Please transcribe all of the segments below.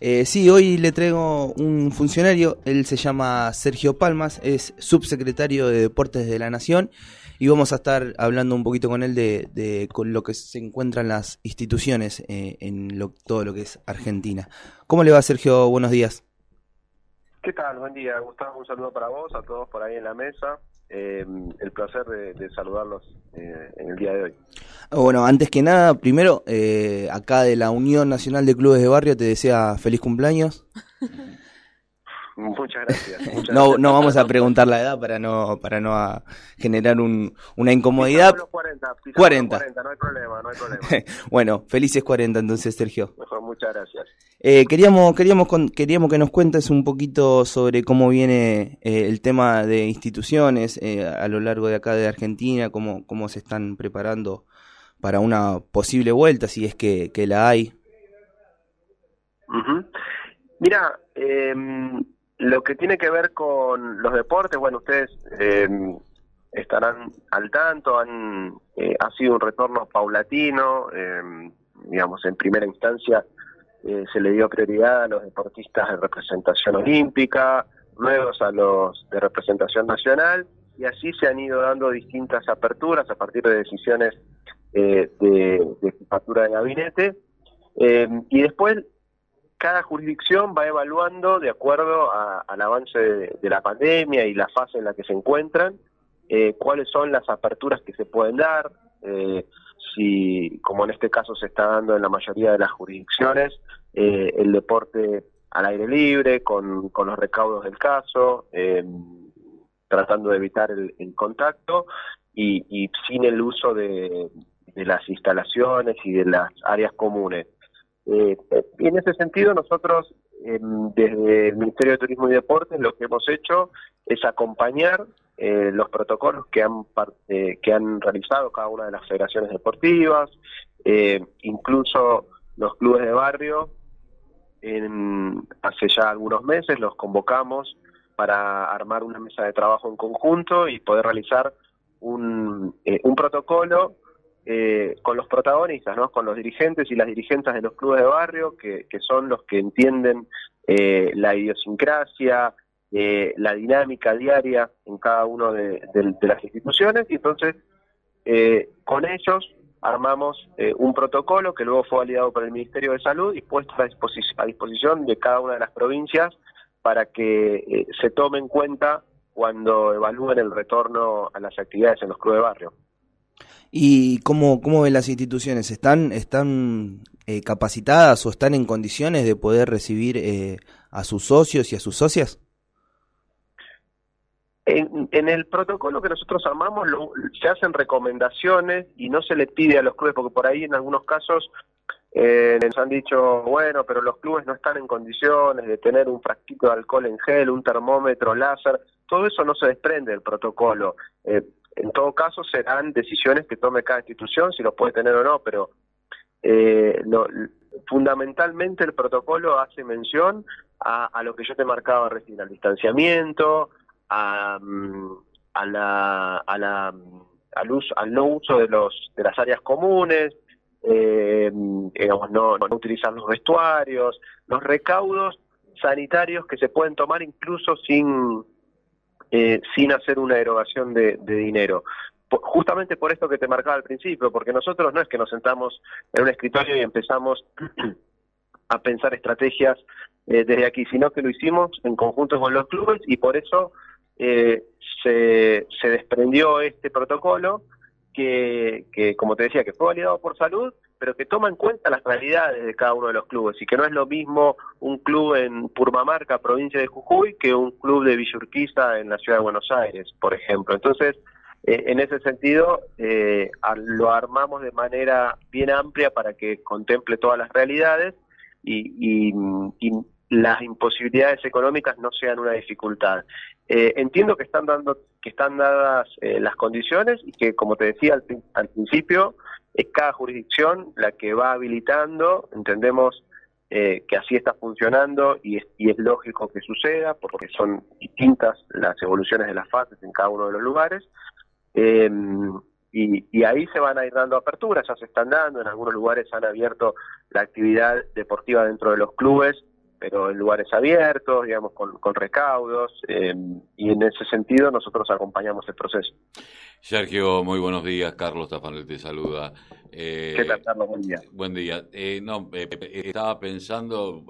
Eh, sí, hoy le traigo un funcionario, él se llama Sergio Palmas, es subsecretario de Deportes de la Nación y vamos a estar hablando un poquito con él de, con lo que se encuentran las instituciones eh, en todo lo que es Argentina. ¿Cómo le va Sergio? Buenos días. ¿Qué tal? Buen día, Gustavo. Un saludo para vos, a todos por ahí en la mesa. Eh, el placer de, saludarlos eh, en el día de hoy. Bueno, antes que nada, primero, eh, acá de la Unión Nacional de Clubes de Barrio te desea feliz cumpleaños. Muchas gracias. no, no vamos a preguntar la edad para no para no generar un, una incomodidad. 40, 40. 40. no hay problema, no hay problema. bueno, felices 40 entonces, Sergio. Mejor, muchas gracias. Eh, queríamos queríamos queríamos que nos cuentes un poquito sobre cómo viene eh, el tema de instituciones eh, a lo largo de acá de Argentina, cómo cómo se están preparando para una posible vuelta, si es que, que la hay. Mira, eh, lo que tiene que ver con los deportes, bueno, ustedes eh, estarán al tanto, han, eh, ha sido un retorno paulatino, eh, digamos, en primera instancia se le dio prioridad a los deportistas de representación olímpica, luego a los de representación nacional, y así se han ido dando distintas aperturas a partir de decisiones de, de jefatura de gabinete, y después cada jurisdicción va evaluando de acuerdo al avance de, la pandemia y la fase en la que se encuentran, eh, cuáles son las aperturas que se pueden dar, eh, si, como en este caso se está dando en la mayoría de las jurisdicciones, eh, el deporte al aire libre, con, los recaudos del caso, tratando de evitar el, contacto y, sin el uso de las instalaciones y de las áreas comunes. Eh, y en ese sentido nosotros em, desde el Ministerio de Turismo y Deportes lo que hemos hecho es acompañar eh, los protocolos que han, eh, que han realizado cada una de las federaciones deportivas, incluso los clubes de barrio, en, hace ya algunos meses los convocamos para armar una mesa de trabajo en conjunto y poder realizar un, un protocolo eh, con los protagonistas, ¿no? con los dirigentes y las dirigentes de los clubes de barrio, que, son los que entienden eh, la idiosincrasia, eh, la dinámica diaria en cada una de, las instituciones, y entonces con ellos armamos un protocolo que luego fue validado por el Ministerio de Salud y puesto a, a disposición de cada una de las provincias para que se tome en cuenta cuando evalúen el retorno a las actividades en los clubes de barrio. ¿Y cómo, cómo ven las instituciones? ¿Están, están eh, capacitadas o están en condiciones de poder recibir eh, a sus socios y a sus socias? En, el protocolo que nosotros armamos se hacen recomendaciones y no se le pide a los clubes, porque por ahí en algunos casos eh, nos han dicho, bueno, pero los clubes no están en condiciones de tener un frasquito de alcohol en gel, un termómetro láser, todo eso no se desprende del protocolo. Eh, en todo caso, serán decisiones que tome cada institución, si los puede tener o no, pero eh, fundamentalmente el protocolo hace mención a, lo que yo te marcaba recién, al distanciamiento, a, mm, la, al, uso, al no uso de, los, de las áreas comunes, eh, digamos, no, no utilizar los vestuarios, los recaudos sanitarios que se pueden tomar incluso sin eh, sin hacer una erogación de, dinero. justamente por esto que te marcaba al principio, porque nosotros no es que nos sentamos en un escritorio y empezamos a pensar estrategias eh, desde aquí, sino que lo hicimos en conjunto con los clubes y por eso eh, se, se desprendió este protocolo que, que, como te decía, que fue validado por salud, pero que toma en cuenta las realidades de cada uno de los clubes y que no es lo mismo un club en Purmamarca, provincia de Jujuy, que un club de Villurquiza en la ciudad de Buenos Aires, por ejemplo. Entonces, eh, en ese sentido, eh, lo armamos de manera bien amplia para que contemple todas las realidades y, las imposibilidades económicas no sean una dificultad. Eh, entiendo que están dando, que están dadas las condiciones y que, como te decía al principio, es cada jurisdicción la que va habilitando, entendemos eh, que así está funcionando y es, lógico que suceda porque son distintas las evoluciones de las fases en cada uno de los lugares. Em, y, ahí se van a ir dando aperturas, ya se están dando, en algunos lugares han abierto la actividad deportiva dentro de los clubes pero en lugares abiertos, digamos, con, recaudos, eh, y en ese sentido nosotros acompañamos el proceso. Sergio, muy buenos días. Carlos Tafanel te saluda. Eh, ¿Qué tal, Carlos? Buen día. Buen día. Eh, no, estaba pensando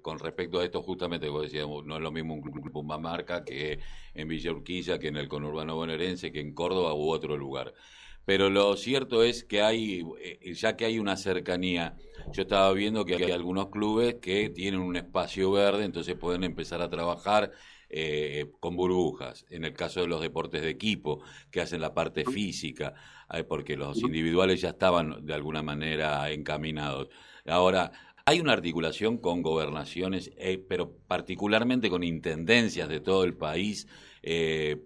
con respecto a esto justamente, como decíamos, no es lo mismo un club Marca que en Villa Urquiza, que en el conurbano bonaerense, que en Córdoba u otro lugar. Pero lo cierto es que hay, ya que hay una cercanía yo estaba viendo que hay algunos clubes que tienen un espacio verde, entonces pueden empezar a trabajar eh, con burbujas. En el caso de los deportes de equipo, que hacen la parte física, eh, porque los individuales ya estaban de alguna manera encaminados. Ahora, hay una articulación con gobernaciones, eh, pero particularmente con intendencias de todo el país,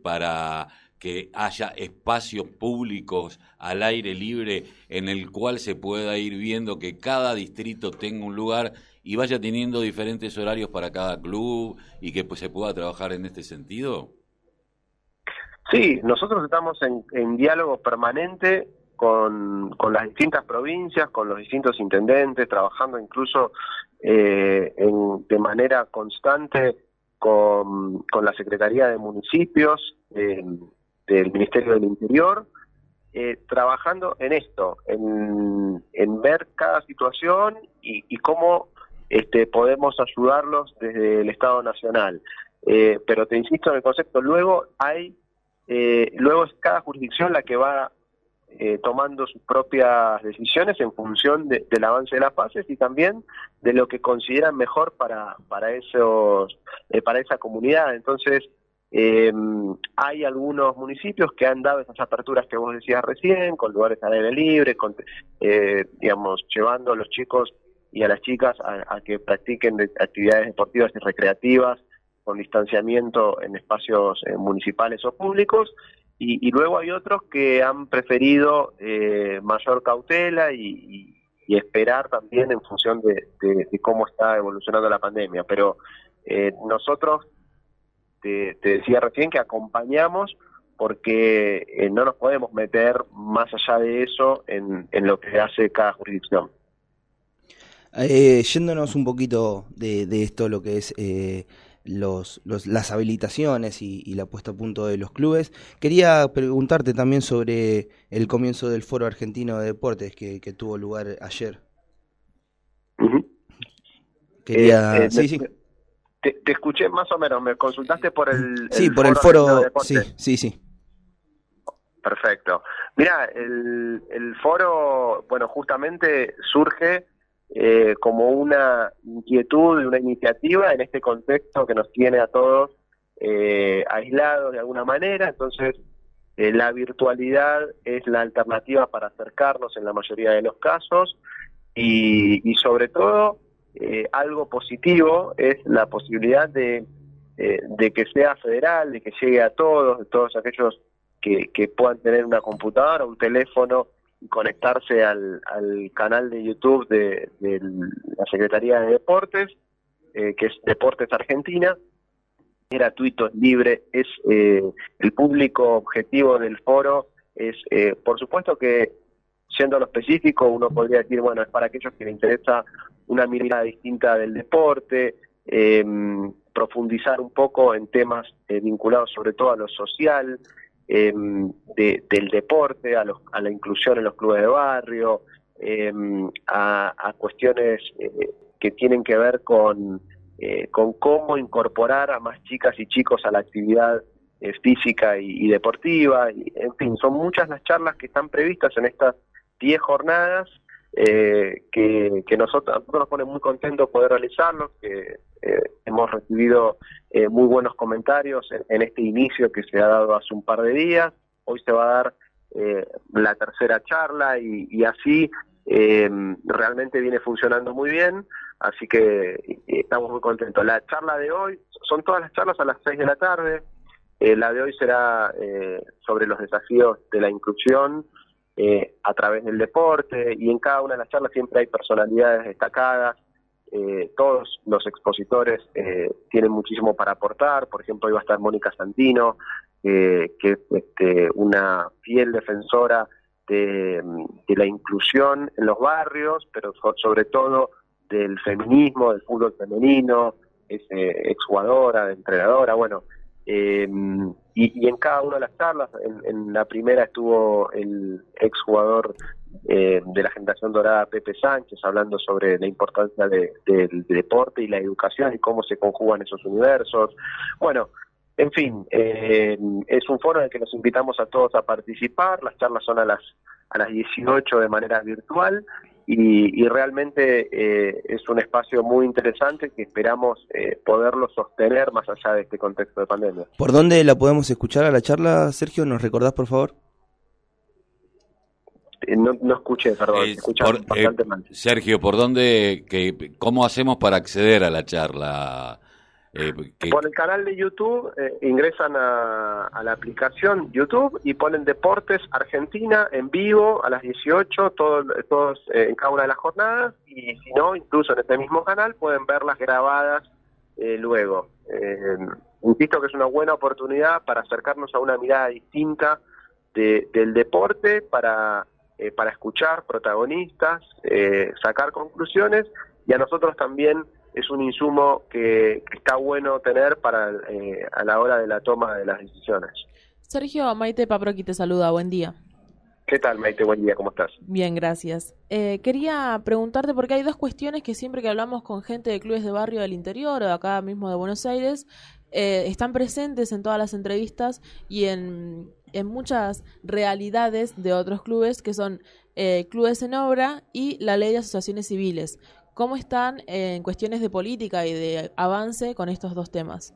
para que haya espacios públicos al aire libre en el cual se pueda ir viendo que cada distrito tenga un lugar y vaya teniendo diferentes horarios para cada club y que pues, se pueda trabajar en este sentido? Sí, nosotros estamos en, diálogo permanente con, con, las distintas provincias, con los distintos intendentes, trabajando incluso eh, en, de manera constante con, con, la Secretaría de Municipios, del Ministerio del Interior, eh, trabajando en esto, en, ver cada situación y, cómo este, podemos ayudarlos desde el Estado Nacional. Eh, pero te insisto en el concepto, luego hay, eh, luego es cada jurisdicción la que va tomando sus propias decisiones en función del avance de las fases y también de lo que consideran mejor para para esos para esa comunidad. Entonces eh, hay algunos municipios que han dado esas aperturas que vos decías recién, con lugares al aire libre, con, eh, digamos, llevando a los chicos y a las chicas a, que practiquen actividades deportivas y recreativas con distanciamiento en espacios eh, municipales o públicos. Y, luego hay otros que han preferido eh, mayor cautela y, esperar también en función de, cómo está evolucionando la pandemia. Pero nosotros te, decía recién que acompañamos porque eh, no nos podemos meter más allá de eso en, lo que hace cada jurisdicción. Eh, yéndonos un poquito de, esto, lo que es eh, los, las habilitaciones y, la puesta a punto de los clubes, quería preguntarte también sobre el comienzo del Foro Argentino de Deportes que, tuvo lugar ayer. Quería... sí, sí. Te, escuché más o menos, me consultaste por el... Sí, por el foro, sí, sí, sí. Perfecto. Mira, el, el foro, bueno, justamente surge eh, como una inquietud y una iniciativa en este contexto que nos tiene a todos eh, aislados de alguna manera, entonces eh, la virtualidad es la alternativa para acercarnos en la mayoría de los casos y, y sobre todo eh, algo positivo es la posibilidad de, eh, de que sea federal, de que llegue a todos, de todos aquellos que, que puedan tener una computadora, un teléfono y conectarse al, al canal de YouTube de, la Secretaría de Deportes, eh, que es Deportes Argentina. Es gratuito, es libre, es el público objetivo del foro. Es, por supuesto que siendo lo específico, uno podría decir, bueno, es para aquellos que les interesa una mirada distinta del deporte, em, profundizar un poco en temas eh, vinculados sobre todo a lo social, em, del deporte, a, la inclusión en los clubes de barrio, em, a, cuestiones eh, que tienen que ver con, eh, con cómo incorporar a más chicas y chicos a la actividad física y, deportiva. En fin, son muchas las charlas que están previstas en estas 10 jornadas eh, que, nosotros, nosotros nos pone muy contentos poder realizarlos, que eh, hemos recibido eh, muy buenos comentarios en, este inicio que se ha dado hace un par de días. Hoy se va a dar la tercera charla y, así realmente viene funcionando muy bien, así que estamos muy contentos. La charla de hoy, son todas las charlas a las 6 de la tarde, la de hoy será sobre los desafíos de la inclusión eh, a través del deporte y en cada una de las charlas siempre hay personalidades destacadas. Eh, todos los expositores eh, tienen muchísimo para aportar. Por ejemplo, hoy va a estar Mónica Santino, que es este, una fiel defensora de, la inclusión en los barrios, pero sobre todo del feminismo, del fútbol femenino, es eh, exjugadora, entrenadora, bueno, eh, y, en cada una de las charlas, en, la primera estuvo el exjugador eh, de la generación dorada Pepe Sánchez hablando sobre la importancia del deporte y la educación y cómo se conjugan esos universos. Bueno, en fin, eh, es un foro en el que nos invitamos a todos a participar, las charlas son a las, a las 18 de manera virtual y, realmente eh, es un espacio muy interesante que esperamos eh, poderlo sostener más allá de este contexto de pandemia. ¿Por dónde la podemos escuchar a la charla, Sergio? ¿Nos recordás, por favor? Eh, no, no escuché, perdón, bastante mal. Sergio, ¿por dónde, que, cómo hacemos para acceder a la charla? Eh, Por el canal de YouTube eh, ingresan a, la aplicación YouTube y ponen Deportes Argentina en vivo a las 18, todos, todos eh, en cada una de las jornadas, y si no, incluso en este mismo canal pueden verlas grabadas luego. insisto que es una buena oportunidad para acercarnos a una mirada distinta del deporte, para, para escuchar protagonistas, sacar conclusiones y a nosotros también es un insumo que, está bueno tener para eh, a la hora de la toma de las decisiones. Sergio, Maite Paproqui te saluda, buen día. ¿Qué tal, Maite? Buen día, ¿cómo estás? Bien, gracias. Eh, quería preguntarte, porque hay dos cuestiones que siempre que hablamos con gente de clubes de barrio del interior o de acá mismo de Buenos Aires, eh, están presentes en todas las entrevistas y en, en muchas realidades de otros clubes que son clubes en obra y la ley de asociaciones civiles. ¿Cómo están en cuestiones de política y de avance con estos dos temas?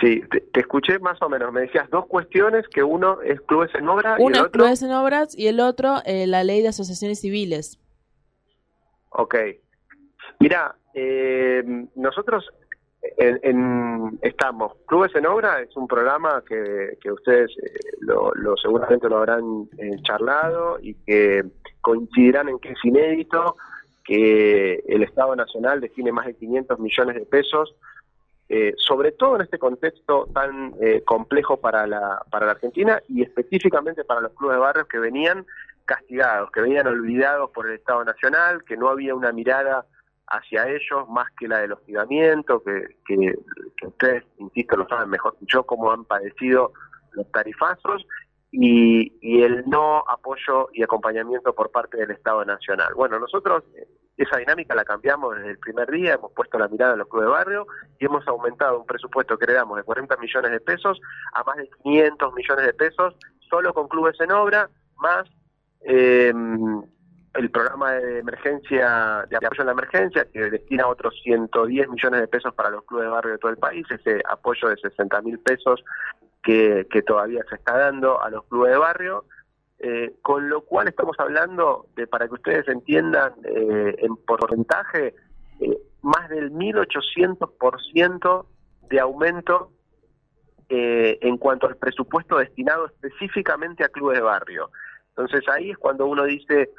Sí, te, escuché más o menos. Me decías dos cuestiones, que uno es clubes en obra uno y el es clubes en obras y el otro eh, la ley de asociaciones civiles. Ok. Mira, eh, nosotros en, estamos. Clubes en Obra es un programa que, ustedes eh, lo, seguramente lo habrán charlado y que coincidirán en que es inédito que el Estado Nacional destine más de 500 millones de pesos, eh, sobre todo en este contexto tan eh, complejo para la, para la Argentina y específicamente para los clubes de barrios que venían castigados, que venían olvidados por el Estado Nacional, que no había una mirada hacia ellos más que la del hostigamiento, que, que, ustedes, insisto, lo saben mejor que yo, cómo han padecido los tarifazos, y, el no apoyo y acompañamiento por parte del Estado Nacional. Bueno, nosotros eh, esa dinámica la cambiamos desde el primer día, hemos puesto la mirada en los clubes de barrio y hemos aumentado un presupuesto que le damos de 40 millones de pesos a más de 500 millones de pesos solo con clubes en obra, más em, el programa de emergencia, de apoyo a la emergencia, que destina otros 110 millones de pesos para los clubes de barrio de todo el país, ese apoyo de 60 mil pesos que, todavía se está dando a los clubes de barrio, eh, con lo cual estamos hablando de, para que ustedes entiendan eh, en porcentaje, eh, más del 1800% de aumento en cuanto al presupuesto destinado específicamente a clubes de barrio. Entonces ahí es cuando uno dice,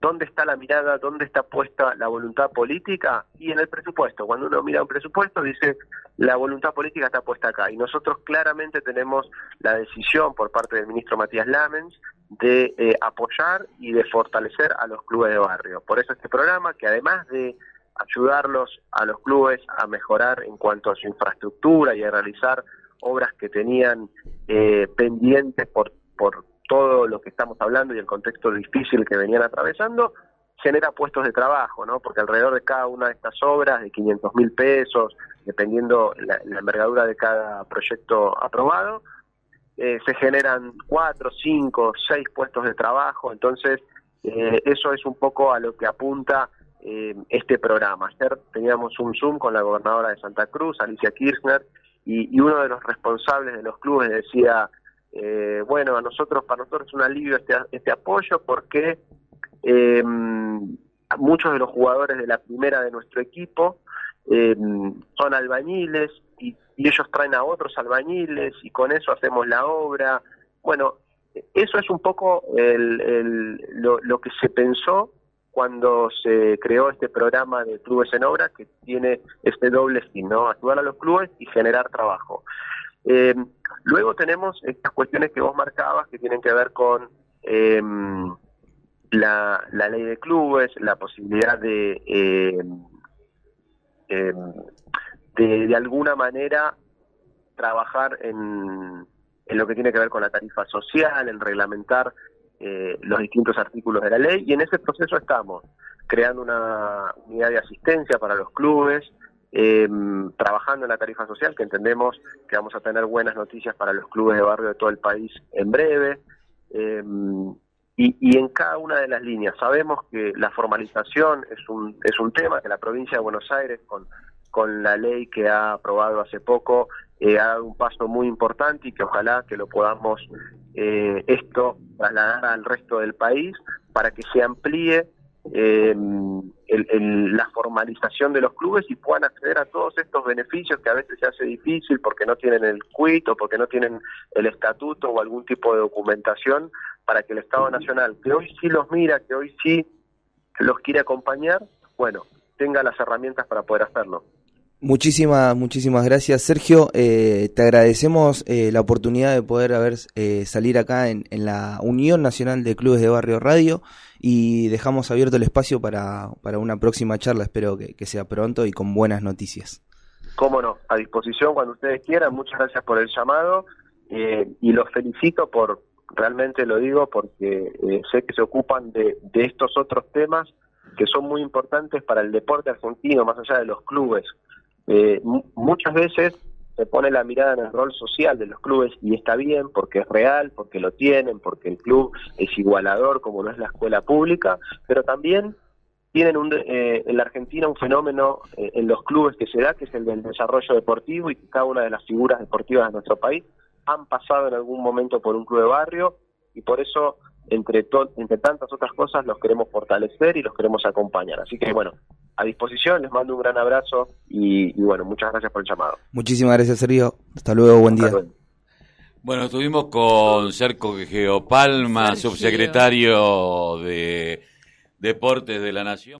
dónde está la mirada, dónde está puesta la voluntad política y en el presupuesto. Cuando uno mira un presupuesto dice la voluntad política está puesta acá y nosotros claramente tenemos la decisión por parte del ministro Matías Lamens de eh, apoyar y de fortalecer a los clubes de barrio. Por eso este programa que además de ayudarlos a los clubes a mejorar en cuanto a su infraestructura y a realizar obras que tenían eh, pendientes por, por todo lo que estamos hablando y el contexto difícil que venían atravesando, genera puestos de trabajo, ¿no? Porque alrededor de cada una de estas obras, de 500 mil pesos, dependiendo la, envergadura de cada proyecto aprobado, eh, se generan cuatro, cinco, seis puestos de trabajo. Entonces, eh, eso es un poco a lo que apunta eh, este programa. Ayer teníamos un Zoom con la gobernadora de Santa Cruz, Alicia Kirchner, y, y uno de los responsables de los clubes decía, eh, bueno, a nosotros, para nosotros es un alivio este, este apoyo porque eh, muchos de los jugadores de la primera de nuestro equipo eh, son albañiles y, ellos traen a otros albañiles y con eso hacemos la obra. Bueno, eso es un poco lo, lo que se pensó cuando se creó este programa de clubes en obra que tiene este doble fin, ¿no? Ayudar a los clubes y generar trabajo. Eh, luego tenemos estas cuestiones que vos marcabas que tienen que ver con eh, la, la ley de clubes, la posibilidad de, eh, de, de alguna manera trabajar en, en lo que tiene que ver con la tarifa social, en reglamentar eh, los distintos artículos de la ley. Y en ese proceso estamos creando una unidad de asistencia para los clubes, eh, trabajando en la tarifa social, que entendemos que vamos a tener buenas noticias para los clubes de barrio de todo el país en breve. Y, y, en cada una de las líneas sabemos que la formalización es un, es un tema que la provincia de Buenos Aires, con, con la ley que ha aprobado hace poco, eh, ha dado un paso muy importante y que ojalá que lo podamos eh, esto trasladar al resto del país para que se amplíe eh, el, el, la formalización de los clubes y puedan acceder a todos estos beneficios que a veces se hace difícil porque no tienen el quit o porque no tienen el estatuto o algún tipo de documentación para que el Estado Nacional, que hoy sí los mira, que hoy sí los quiere acompañar, bueno, tenga las herramientas para poder hacerlo. Muchísimas, muchísimas gracias, Sergio. Eh, te agradecemos eh, la oportunidad de poder haber eh, salir acá en, la Unión Nacional de Clubes de Barrio Radio y dejamos abierto el espacio para, para una próxima charla. Espero que, que, sea pronto y con buenas noticias. Cómo no, a disposición cuando ustedes quieran. Muchas gracias por el llamado eh, y los felicito por, realmente lo digo, porque eh, sé que se ocupan de, de estos otros temas que son muy importantes para el deporte argentino, más allá de los clubes eh, muchas veces se pone la mirada en el rol social de los clubes y está bien porque es real, porque lo tienen, porque el club es igualador como no es la escuela pública, pero también tienen un, eh, en la Argentina un fenómeno eh, en los clubes que se da, que es el del desarrollo deportivo y que cada una de las figuras deportivas de nuestro país han pasado en algún momento por un club de barrio y por eso entre, entre tantas otras cosas los queremos fortalecer y los queremos acompañar. Así que bueno, a disposición, les mando un gran abrazo y, y bueno, muchas gracias por el llamado. Muchísimas gracias, Sergio. Hasta luego, buen día. Bueno, estuvimos con Cerco Geopalma, subsecretario de Deportes de la Nación.